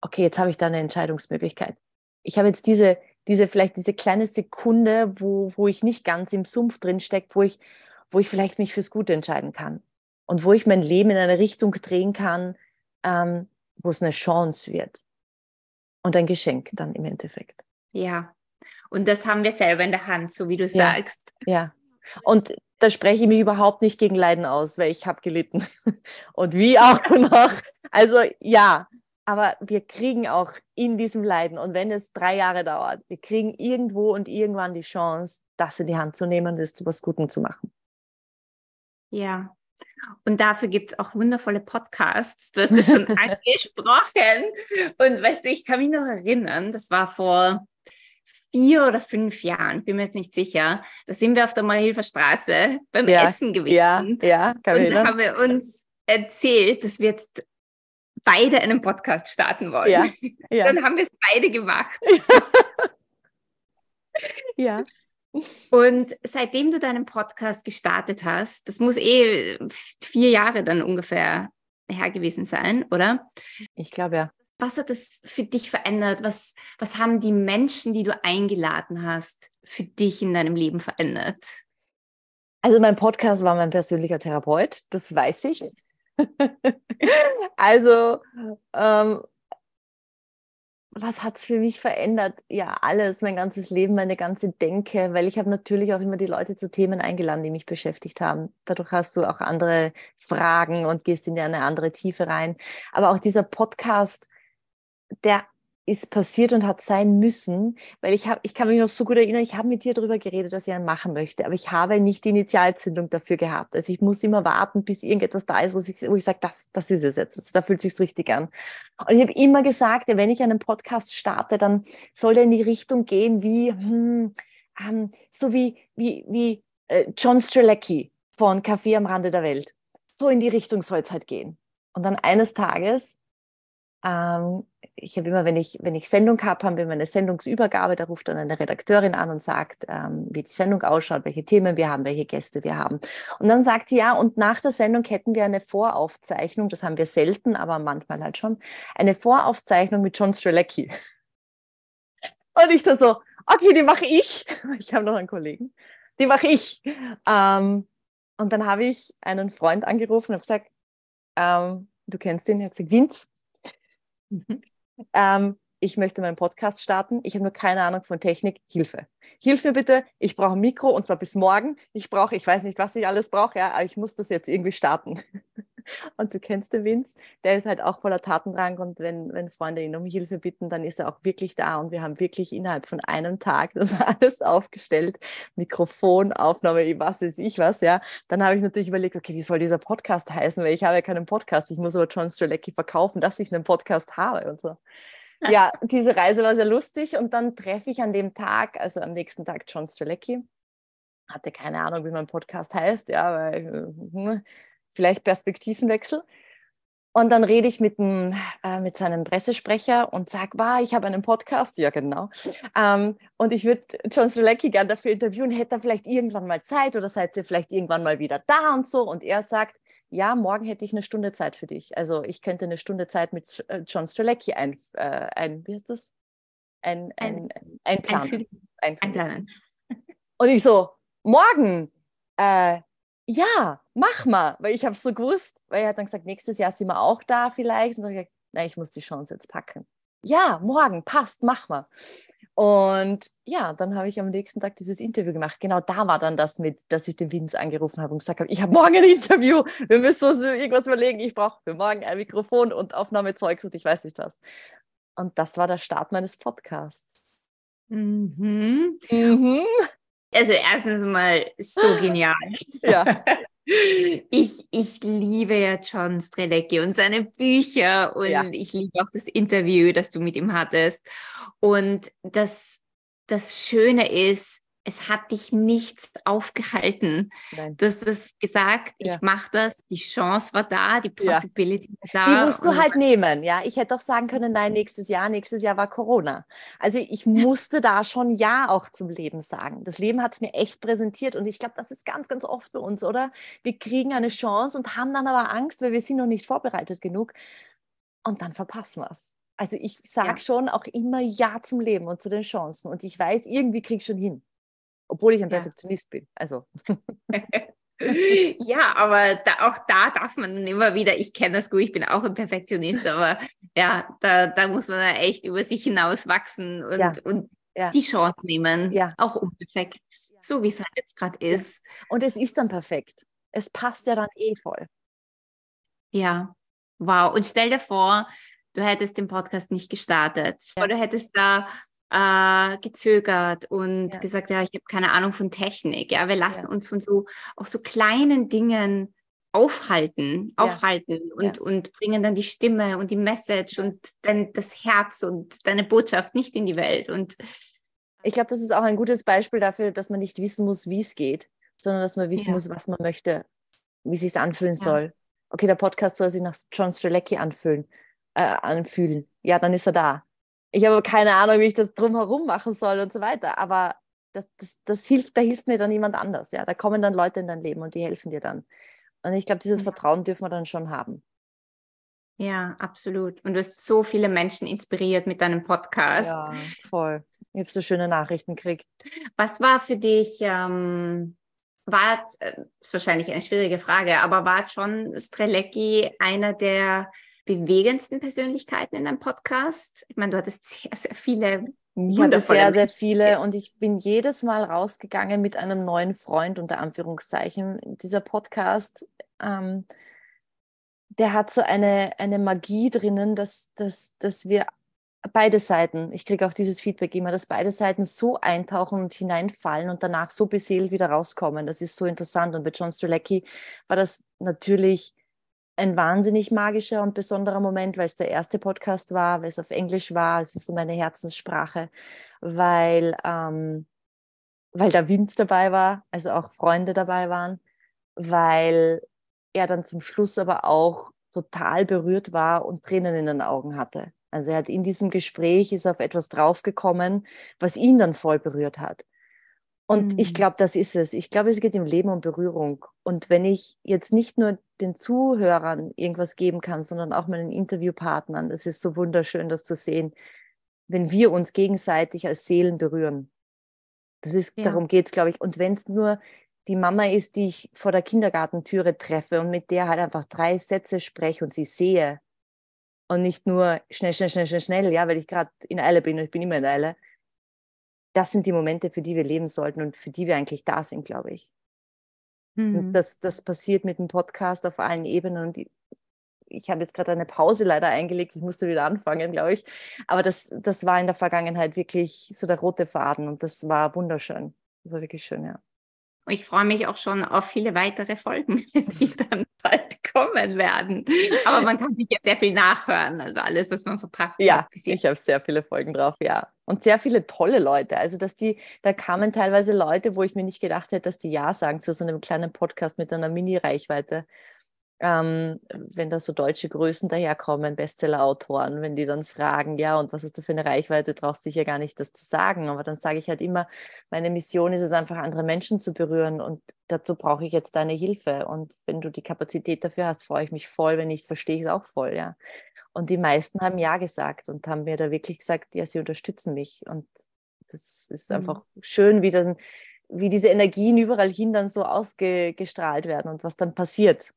okay, jetzt habe ich da eine Entscheidungsmöglichkeit. Ich habe jetzt diese, diese, vielleicht diese kleine Sekunde, wo, wo ich nicht ganz im Sumpf drin stecke, wo ich, wo ich vielleicht mich fürs Gute entscheiden kann und wo ich mein Leben in eine Richtung drehen kann, ähm, wo es eine Chance wird und ein Geschenk dann im Endeffekt. Ja, und das haben wir selber in der Hand, so wie du ja. sagst. Ja, und da spreche ich mich überhaupt nicht gegen Leiden aus, weil ich habe gelitten und wie auch noch. Also ja, aber wir kriegen auch in diesem Leiden und wenn es drei Jahre dauert, wir kriegen irgendwo und irgendwann die Chance, das in die Hand zu nehmen und es zu was Gutem zu machen. Ja, und dafür gibt es auch wundervolle Podcasts. Du hast es schon angesprochen. Und weißt du, ich kann mich noch erinnern, das war vor vier oder fünf Jahren, bin mir jetzt nicht sicher. Da sind wir auf der Marilfer Straße beim ja, Essen gewesen. Ja, ja, kann Und da haben wir uns erzählt, dass wir jetzt beide einen Podcast starten wollen. Ja, ja. Dann haben wir es beide gemacht. ja. Und seitdem du deinen Podcast gestartet hast, das muss eh vier Jahre dann ungefähr her gewesen sein, oder? Ich glaube ja. Was hat das für dich verändert? Was, was haben die Menschen, die du eingeladen hast, für dich in deinem Leben verändert? Also mein Podcast war mein persönlicher Therapeut, das weiß ich. also ähm, was hat es für mich verändert? Ja, alles, mein ganzes Leben, meine ganze Denke, weil ich habe natürlich auch immer die Leute zu Themen eingeladen, die mich beschäftigt haben. Dadurch hast du auch andere Fragen und gehst in eine andere Tiefe rein. Aber auch dieser Podcast, der ist passiert und hat sein müssen, weil ich habe, ich kann mich noch so gut erinnern, ich habe mit dir darüber geredet, dass ich einen machen möchte, aber ich habe nicht die Initialzündung dafür gehabt. Also ich muss immer warten, bis irgendetwas da ist, wo ich, wo ich sage, das, das ist es jetzt. Also da fühlt sich richtig an. Und ich habe immer gesagt, wenn ich einen Podcast starte, dann soll der in die Richtung gehen wie, hm, ähm, so wie, wie, wie äh, John Strelecki von Café am Rande der Welt. So in die Richtung soll es halt gehen. Und dann eines Tages ähm, ich habe immer, wenn ich, wenn ich Sendung habe, haben wir immer eine Sendungsübergabe, da ruft dann eine Redakteurin an und sagt, ähm, wie die Sendung ausschaut, welche Themen wir haben, welche Gäste wir haben. Und dann sagt sie, ja, und nach der Sendung hätten wir eine Voraufzeichnung, das haben wir selten, aber manchmal halt schon, eine Voraufzeichnung mit John Strelecki. Und ich dann so, okay, die mache ich. Ich habe noch einen Kollegen. Die mache ich. Ähm, und dann habe ich einen Freund angerufen und habe gesagt, ähm, du kennst ihn, er hat gesagt, Vince, Mhm. Ähm, ich möchte meinen Podcast starten, ich habe nur keine Ahnung von Technik, Hilfe. Hilf mir bitte, ich brauche ein Mikro und zwar bis morgen. Ich brauche, ich weiß nicht, was ich alles brauche, ja, aber ich muss das jetzt irgendwie starten. Und du kennst den Vince, der ist halt auch voller Tatendrang und wenn, wenn Freunde ihn um Hilfe bitten, dann ist er auch wirklich da und wir haben wirklich innerhalb von einem Tag das alles aufgestellt, Mikrofon, Aufnahme, was ist ich was, ja. Dann habe ich natürlich überlegt, okay, wie soll dieser Podcast heißen, weil ich habe ja keinen Podcast, ich muss aber John Strelecki verkaufen, dass ich einen Podcast habe und so. Ja, diese Reise war sehr lustig und dann treffe ich an dem Tag, also am nächsten Tag John Strelecki, hatte keine Ahnung, wie mein Podcast heißt, ja, weil äh, hm, vielleicht Perspektivenwechsel. Und dann rede ich mit, dem, äh, mit seinem Pressesprecher und sage, wow, ich habe einen Podcast. Ja, genau. Ähm, und ich würde John Strelecki gerne dafür interviewen. Hätte er vielleicht irgendwann mal Zeit oder seid ihr vielleicht irgendwann mal wieder da und so? Und er sagt, ja, morgen hätte ich eine Stunde Zeit für dich. Also ich könnte eine Stunde Zeit mit äh, John Strelecki ein, äh, ein wie heißt das? Ein, ein, ein, ein Plan. Ein, ein Und ich so, morgen? Äh, ja, mach mal, weil ich habe es so gewusst, weil er hat dann gesagt, nächstes Jahr sind wir auch da vielleicht. Und dann habe ich gesagt, nein, ich muss die Chance jetzt packen. Ja, morgen, passt, mach mal. Und ja, dann habe ich am nächsten Tag dieses Interview gemacht. Genau da war dann das mit, dass ich den Vince angerufen habe und gesagt habe, ich habe morgen ein Interview. Wir müssen uns irgendwas überlegen. Ich brauche für morgen ein Mikrofon und Aufnahmezeugs und ich weiß nicht was. Und das war der Start meines Podcasts. Mhm. Mhm. Also erstens mal so genial. ja. Ich, ich liebe ja John Strelecki und seine Bücher und ja. ich liebe auch das Interview, das du mit ihm hattest. Und das, das Schöne ist, es hat dich nichts aufgehalten. Nein. Du hast es gesagt, ja. ich mache das, die Chance war da, die Possibility ja. war da. Die musst du halt nehmen, ja. Ich hätte auch sagen können, nein, nächstes Jahr, nächstes Jahr war Corona. Also ich musste da schon Ja auch zum Leben sagen. Das Leben hat es mir echt präsentiert und ich glaube, das ist ganz, ganz oft bei uns, oder? Wir kriegen eine Chance und haben dann aber Angst, weil wir sind noch nicht vorbereitet genug und dann verpassen wir es. Also ich sage ja. schon auch immer Ja zum Leben und zu den Chancen und ich weiß, irgendwie krieg ich schon hin obwohl ich ein Perfektionist ja. bin. Also. ja, aber da, auch da darf man dann immer wieder, ich kenne das gut, ich bin auch ein Perfektionist, aber ja, da, da muss man echt über sich hinaus wachsen und, ja. und ja. die Chance nehmen, ja. auch unperfekt, so wie es halt jetzt gerade ist. Und es ist dann perfekt. Es passt ja dann eh voll. Ja, wow. Und stell dir vor, du hättest den Podcast nicht gestartet. Ja. Oder hättest da äh, gezögert und ja. gesagt, ja, ich habe keine Ahnung von Technik. Ja, wir lassen ja. uns von so auch so kleinen Dingen aufhalten, ja. aufhalten und, und bringen dann die Stimme und die Message und dann das Herz und deine Botschaft nicht in die Welt. Und ich glaube, das ist auch ein gutes Beispiel dafür, dass man nicht wissen muss, wie es geht, sondern dass man wissen muss, was man möchte, wie es sich anfühlen soll. Okay, der Podcast soll sich nach John Strelecki anfühlen, äh, anfühlen. Ja, dann ist er da. Ich habe keine Ahnung, wie ich das drumherum machen soll und so weiter. Aber das, das, das hilft, da hilft mir dann jemand anders. Ja? Da kommen dann Leute in dein Leben und die helfen dir dann. Und ich glaube, dieses ja. Vertrauen dürfen wir dann schon haben. Ja, absolut. Und du hast so viele Menschen inspiriert mit deinem Podcast. Ja, voll. Ich habe so schöne Nachrichten gekriegt. Was war für dich, ähm, war, äh, ist wahrscheinlich eine schwierige Frage, aber war John Strelecki einer der bewegendsten Persönlichkeiten in deinem Podcast? Ich meine, du hattest sehr, sehr viele. Ich hatte sehr, sehr viele und ich bin jedes Mal rausgegangen mit einem neuen Freund, unter Anführungszeichen. Dieser Podcast, ähm, der hat so eine, eine Magie drinnen, dass, dass, dass wir beide Seiten, ich kriege auch dieses Feedback immer, dass beide Seiten so eintauchen und hineinfallen und danach so beseelt wieder rauskommen. Das ist so interessant. Und bei John Strelecki war das natürlich ein wahnsinnig magischer und besonderer Moment, weil es der erste Podcast war, weil es auf Englisch war, es ist so meine Herzenssprache, weil, ähm, weil der Wind dabei war, also auch Freunde dabei waren, weil er dann zum Schluss aber auch total berührt war und Tränen in den Augen hatte. Also er hat in diesem Gespräch ist auf etwas draufgekommen, was ihn dann voll berührt hat. Und mhm. ich glaube, das ist es. Ich glaube, es geht im Leben um Berührung. Und wenn ich jetzt nicht nur den Zuhörern irgendwas geben kann, sondern auch meinen Interviewpartnern, das ist so wunderschön, das zu sehen, wenn wir uns gegenseitig als Seelen berühren. Das ist, ja. darum geht es, glaube ich. Und wenn es nur die Mama ist, die ich vor der Kindergartentüre treffe und mit der halt einfach drei Sätze spreche und sie sehe und nicht nur schnell, schnell, schnell, schnell, schnell, ja, weil ich gerade in Eile bin und ich bin immer in Eile. Das sind die Momente, für die wir leben sollten und für die wir eigentlich da sind, glaube ich. Mhm. Das, das passiert mit dem Podcast auf allen Ebenen und ich habe jetzt gerade eine Pause leider eingelegt, ich musste wieder anfangen, glaube ich. Aber das, das war in der Vergangenheit wirklich so der rote Faden und das war wunderschön. Das war wirklich schön, ja. Ich freue mich auch schon auf viele weitere Folgen, die dann bald kommen werden. Aber man kann sich ja sehr viel nachhören, also alles, was man verpasst ja, hat. Ja, ich habe sehr viele Folgen drauf, ja. Und sehr viele tolle Leute. Also, dass die, da kamen teilweise Leute, wo ich mir nicht gedacht hätte, dass die Ja sagen zu so einem kleinen Podcast mit einer Mini-Reichweite ähm, wenn da so deutsche Größen daherkommen, Bestseller-Autoren, wenn die dann fragen, ja, und was hast du für eine Reichweite, traust du dich ja gar nicht, das zu sagen. Aber dann sage ich halt immer, meine Mission ist es einfach, andere Menschen zu berühren und dazu brauche ich jetzt deine Hilfe. Und wenn du die Kapazität dafür hast, freue ich mich voll. Wenn nicht, verstehe ich es auch voll, ja. Und die meisten haben Ja gesagt und haben mir da wirklich gesagt, ja, sie unterstützen mich. Und das ist mhm. einfach schön, wie, das, wie diese Energien überall hin dann so ausgestrahlt werden und was dann passiert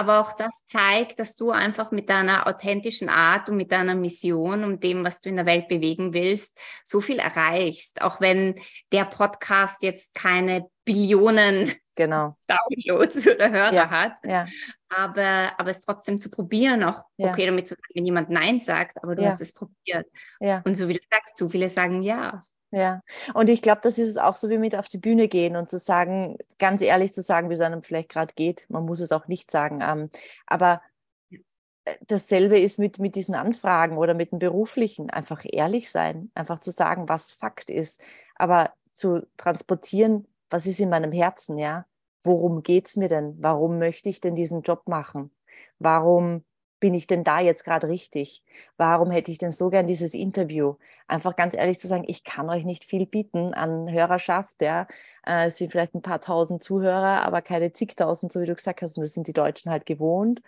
aber auch das zeigt, dass du einfach mit deiner authentischen Art und mit deiner Mission und dem, was du in der Welt bewegen willst, so viel erreichst. Auch wenn der Podcast jetzt keine Billionen genau. Downloads oder Hörer ja, hat. Ja. Aber, aber es trotzdem zu probieren, auch ja. okay damit zu sagen, wenn jemand Nein sagt, aber du hast es probiert. Und so wie du sagst, so viele sagen ja. Ja, und ich glaube, das ist es auch so wie mit auf die Bühne gehen und zu sagen, ganz ehrlich zu sagen, wie es einem vielleicht gerade geht. Man muss es auch nicht sagen. Ähm, aber äh, dasselbe ist mit, mit diesen Anfragen oder mit dem Beruflichen. Einfach ehrlich sein, einfach zu sagen, was Fakt ist, aber zu transportieren, was ist in meinem Herzen, ja? Worum geht es mir denn? Warum möchte ich denn diesen Job machen? Warum bin ich denn da jetzt gerade richtig? Warum hätte ich denn so gern dieses Interview? Einfach ganz ehrlich zu sagen, ich kann euch nicht viel bieten an Hörerschaft. Ja. Äh, es sind vielleicht ein paar tausend Zuhörer, aber keine zigtausend, so wie du gesagt hast. Und das sind die Deutschen halt gewohnt.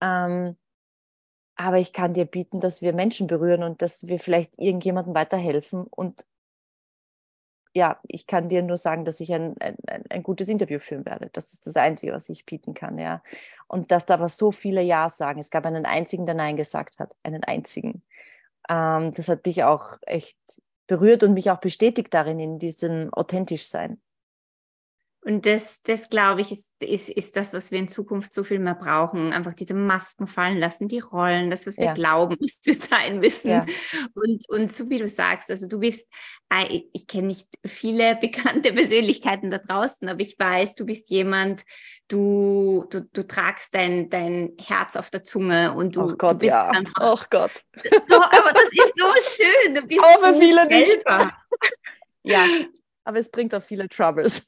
Ähm, aber ich kann dir bieten, dass wir Menschen berühren und dass wir vielleicht irgendjemandem weiterhelfen und ja, ich kann dir nur sagen, dass ich ein, ein, ein gutes Interview führen werde. Das ist das Einzige, was ich bieten kann, ja. Und dass da aber so viele Ja sagen. Es gab einen einzigen, der Nein gesagt hat. Einen einzigen. Ähm, das hat mich auch echt berührt und mich auch bestätigt darin, in diesem authentisch sein. Und das, das glaube ich, ist, ist, ist das, was wir in Zukunft so viel mehr brauchen. Einfach diese Masken fallen lassen, die Rollen, das, was wir ja. glauben, was zu sein müssen. Ja. Und, und so wie du sagst, also du bist, äh, ich kenne nicht viele bekannte Persönlichkeiten da draußen, aber ich weiß, du bist jemand, du, du, du tragst dein, dein Herz auf der Zunge und du, Gott, du bist ja. einfach. Oh Gott. Doch, aber das ist so schön. Du bist aber so viele nicht. ja, aber es bringt auch viele Troubles.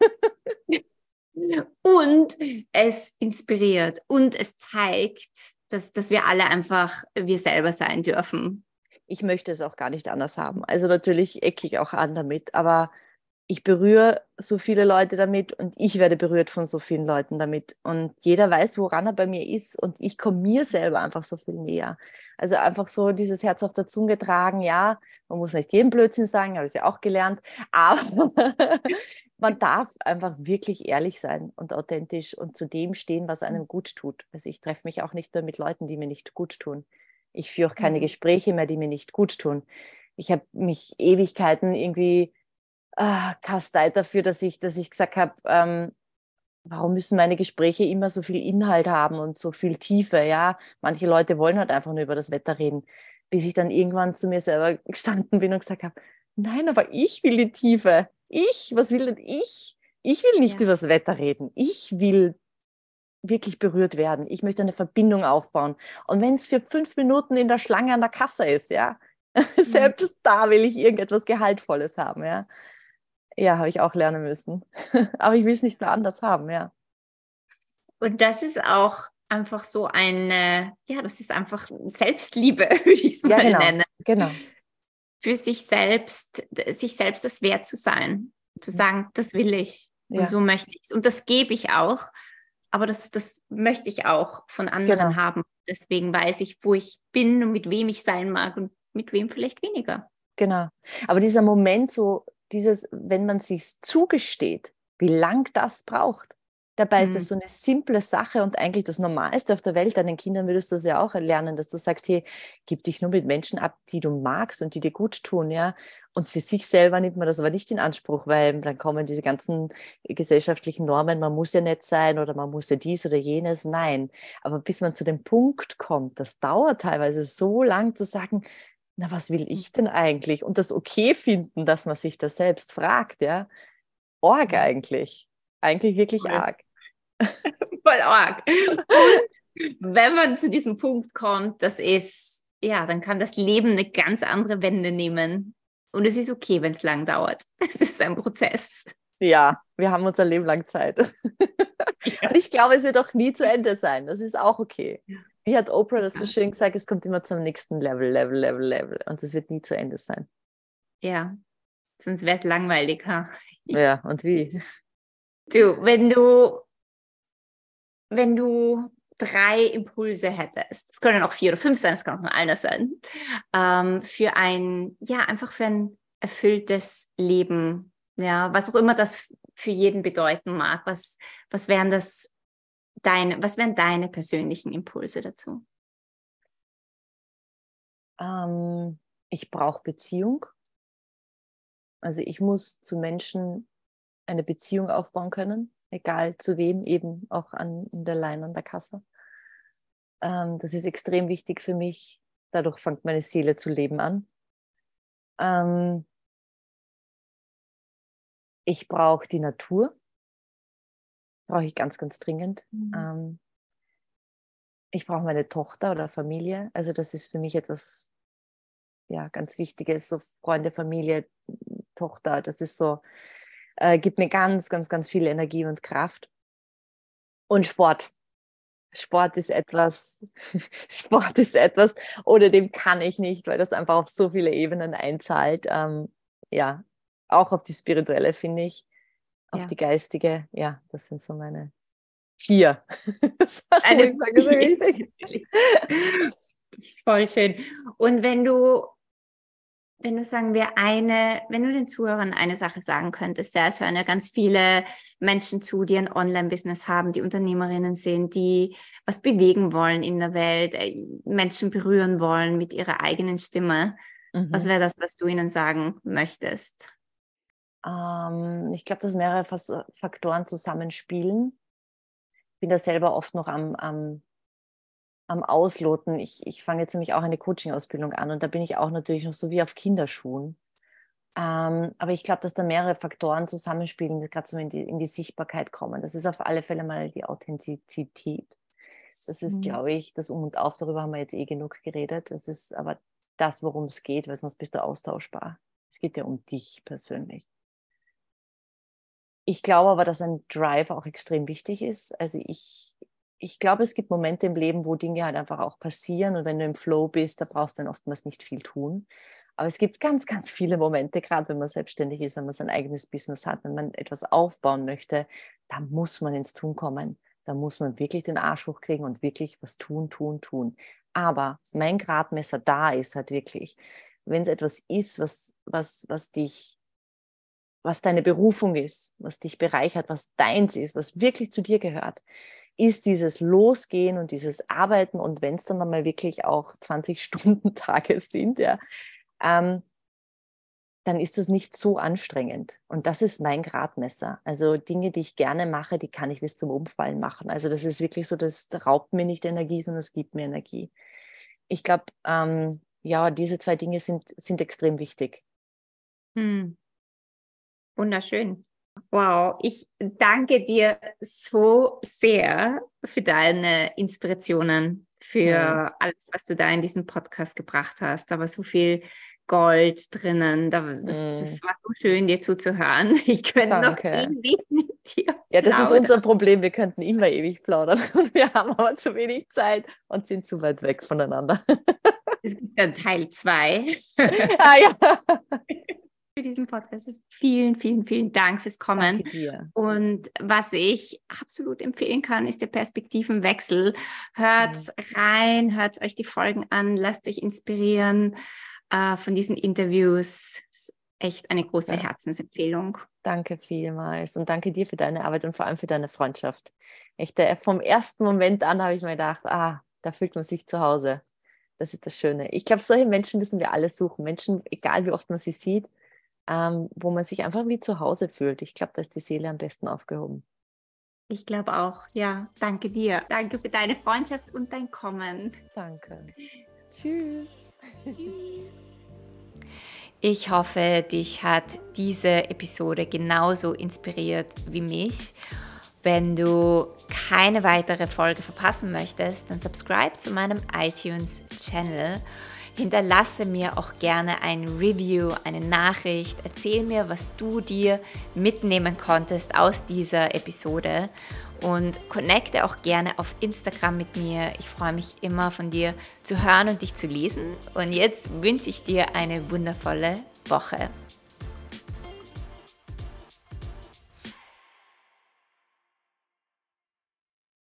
und es inspiriert und es zeigt, dass, dass wir alle einfach wir selber sein dürfen. Ich möchte es auch gar nicht anders haben. Also natürlich ecke ich auch an damit, aber ich berühre so viele Leute damit und ich werde berührt von so vielen Leuten damit. Und jeder weiß, woran er bei mir ist und ich komme mir selber einfach so viel näher. Also einfach so dieses Herz auf der Zunge tragen, ja, man muss nicht jeden Blödsinn sagen, habe ich ja auch gelernt, aber man darf einfach wirklich ehrlich sein und authentisch und zu dem stehen, was einem gut tut. Also ich treffe mich auch nicht mehr mit Leuten, die mir nicht gut tun. Ich führe auch keine mhm. Gespräche mehr, die mir nicht gut tun. Ich habe mich Ewigkeiten irgendwie ah, kasteit dafür, dass ich, dass ich gesagt habe, ähm, warum müssen meine Gespräche immer so viel Inhalt haben und so viel Tiefe? Ja, manche Leute wollen halt einfach nur über das Wetter reden, bis ich dann irgendwann zu mir selber gestanden bin und gesagt habe, nein, aber ich will die Tiefe. Ich, was will denn ich? Ich will nicht ja. über das Wetter reden. Ich will wirklich berührt werden. Ich möchte eine Verbindung aufbauen. Und wenn es für fünf Minuten in der Schlange an der Kasse ist, ja, selbst da will ich irgendetwas Gehaltvolles haben, ja. Ja, habe ich auch lernen müssen. Aber ich will es nicht mehr anders haben, ja. Und das ist auch einfach so eine, ja, das ist einfach Selbstliebe, würde ich es ja, mal genau, nennen. Genau. Für sich selbst, sich selbst das wert zu sein, zu mhm. sagen, das will ich und ja. so möchte ich es. Und das gebe ich auch, aber das, das möchte ich auch von anderen genau. haben. Deswegen weiß ich, wo ich bin und mit wem ich sein mag und mit wem vielleicht weniger. Genau. Aber dieser Moment so dieses, wenn man sich zugesteht, wie lang das braucht. Dabei mhm. ist das so eine simple Sache und eigentlich das Normalste auf der Welt. Deinen Kindern würdest du das ja auch lernen, dass du sagst, hey, gib dich nur mit Menschen ab, die du magst und die dir gut tun, ja. Und für sich selber nimmt man das aber nicht in Anspruch, weil dann kommen diese ganzen gesellschaftlichen Normen, man muss ja nett sein oder man muss ja dies oder jenes. Nein. Aber bis man zu dem Punkt kommt, das dauert teilweise so lang zu sagen, na, was will ich denn eigentlich? Und das okay finden, dass man sich das selbst fragt, ja. Org eigentlich. Eigentlich wirklich Voll. arg. Voll arg. wenn man zu diesem Punkt kommt, das ist, ja, dann kann das Leben eine ganz andere Wende nehmen. Und es ist okay, wenn es lang dauert. Es ist ein Prozess. Ja, wir haben unser Leben lang Zeit. Ja. Und ich glaube, es wird auch nie zu Ende sein. Das ist auch okay. Wie hat Oprah das so schön gesagt, es kommt immer zum nächsten Level, Level, Level, Level. Und es wird nie zu Ende sein. Ja, sonst wäre es langweilig. Ha? Ja, und wie? Du, wenn du, wenn du drei Impulse hättest, es können auch vier oder fünf sein, es kann auch nur einer sein, ähm, für ein, ja, einfach für ein erfülltes Leben, ja, was auch immer das für jeden bedeuten mag, was, was wären das deine, was wären deine persönlichen Impulse dazu? Ähm, ich brauche Beziehung. Also ich muss zu Menschen eine Beziehung aufbauen können, egal zu wem, eben auch an in der Line an der Kasse. Ähm, das ist extrem wichtig für mich. Dadurch fängt meine Seele zu leben an. Ähm, ich brauche die Natur. Brauche ich ganz, ganz dringend. Mhm. Ähm, ich brauche meine Tochter oder Familie. Also das ist für mich etwas ja, ganz Wichtiges. So Freunde, Familie, Tochter. Das ist so, äh, gibt mir ganz, ganz, ganz viel Energie und Kraft. Und Sport. Sport ist etwas, Sport ist etwas, ohne dem kann ich nicht, weil das einfach auf so viele Ebenen einzahlt. Ähm, ja, auch auf die spirituelle, finde ich, auf ja. die geistige. Ja, das sind so meine vier. das Eine, ich sage, so richtig. Voll schön. Und wenn du wenn du sagen wir eine, wenn du den Zuhörern eine Sache sagen könntest, ja, es hören ja ganz viele Menschen zu, die ein Online-Business haben, die Unternehmerinnen sind, die was bewegen wollen in der Welt, äh, Menschen berühren wollen mit ihrer eigenen Stimme. Mhm. Was wäre das, was du ihnen sagen möchtest? Ähm, ich glaube, dass mehrere Faktoren zusammenspielen. Ich bin da selber oft noch am, am am Ausloten. Ich, ich fange jetzt nämlich auch eine Coaching-Ausbildung an und da bin ich auch natürlich noch so wie auf Kinderschuhen. Ähm, aber ich glaube, dass da mehrere Faktoren zusammenspielen, die gerade so in die, in die Sichtbarkeit kommen. Das ist auf alle Fälle mal die Authentizität. Das ist, mhm. glaube ich, das Um und Auf, darüber haben wir jetzt eh genug geredet. Das ist aber das, worum es geht, weil sonst bist du austauschbar. Es geht ja um dich persönlich. Ich glaube aber, dass ein Drive auch extrem wichtig ist. Also ich, ich glaube, es gibt Momente im Leben, wo Dinge halt einfach auch passieren und wenn du im Flow bist, da brauchst du dann oftmals nicht viel tun. Aber es gibt ganz, ganz viele Momente, gerade wenn man selbstständig ist, wenn man sein eigenes Business hat, wenn man etwas aufbauen möchte, da muss man ins Tun kommen. Da muss man wirklich den Arsch hochkriegen und wirklich was tun, tun, tun. Aber mein Gradmesser da ist halt wirklich, wenn es etwas ist, was, was, was dich, was deine Berufung ist, was dich bereichert, was deins ist, was wirklich zu dir gehört, ist dieses Losgehen und dieses Arbeiten und wenn es dann mal wirklich auch 20 Stunden Tage sind, ja, ähm, dann ist das nicht so anstrengend. Und das ist mein Gradmesser. Also Dinge, die ich gerne mache, die kann ich bis zum Umfallen machen. Also das ist wirklich so, das raubt mir nicht Energie, sondern es gibt mir Energie. Ich glaube, ähm, ja, diese zwei Dinge sind, sind extrem wichtig. Hm. Wunderschön. Wow, ich danke dir so sehr für deine Inspirationen, für ja. alles, was du da in diesem Podcast gebracht hast. Da war so viel Gold drinnen. Das, das mm. war so schön, dir zuzuhören. Ich könnte noch ewig mit dir Ja, das plaudern. ist unser Problem. Wir könnten immer ewig plaudern. Wir haben aber zu wenig Zeit und sind zu weit weg voneinander. Es gibt dann Teil 2. ah ja diesen Podcast. Vielen, vielen, vielen Dank fürs Kommen. Und was ich absolut empfehlen kann, ist der Perspektivenwechsel. Hört ja. rein, hört euch die Folgen an, lasst euch inspirieren äh, von diesen Interviews. echt eine große ja. Herzensempfehlung. Danke vielmals und danke dir für deine Arbeit und vor allem für deine Freundschaft. Echt, äh, vom ersten Moment an habe ich mir gedacht, ah, da fühlt man sich zu Hause. Das ist das Schöne. Ich glaube, solche Menschen müssen wir alle suchen. Menschen, egal wie oft man sie sieht, ähm, wo man sich einfach wie zu Hause fühlt. Ich glaube, da ist die Seele am besten aufgehoben. Ich glaube auch. Ja, danke dir. Danke für deine Freundschaft und dein Kommen. Danke. Tschüss. Tschüss. Ich hoffe, dich hat diese Episode genauso inspiriert wie mich. Wenn du keine weitere Folge verpassen möchtest, dann subscribe zu meinem iTunes-Channel. Hinterlasse mir auch gerne ein Review, eine Nachricht. Erzähl mir, was du dir mitnehmen konntest aus dieser Episode und connecte auch gerne auf Instagram mit mir. Ich freue mich immer von dir zu hören und dich zu lesen. Und jetzt wünsche ich dir eine wundervolle Woche.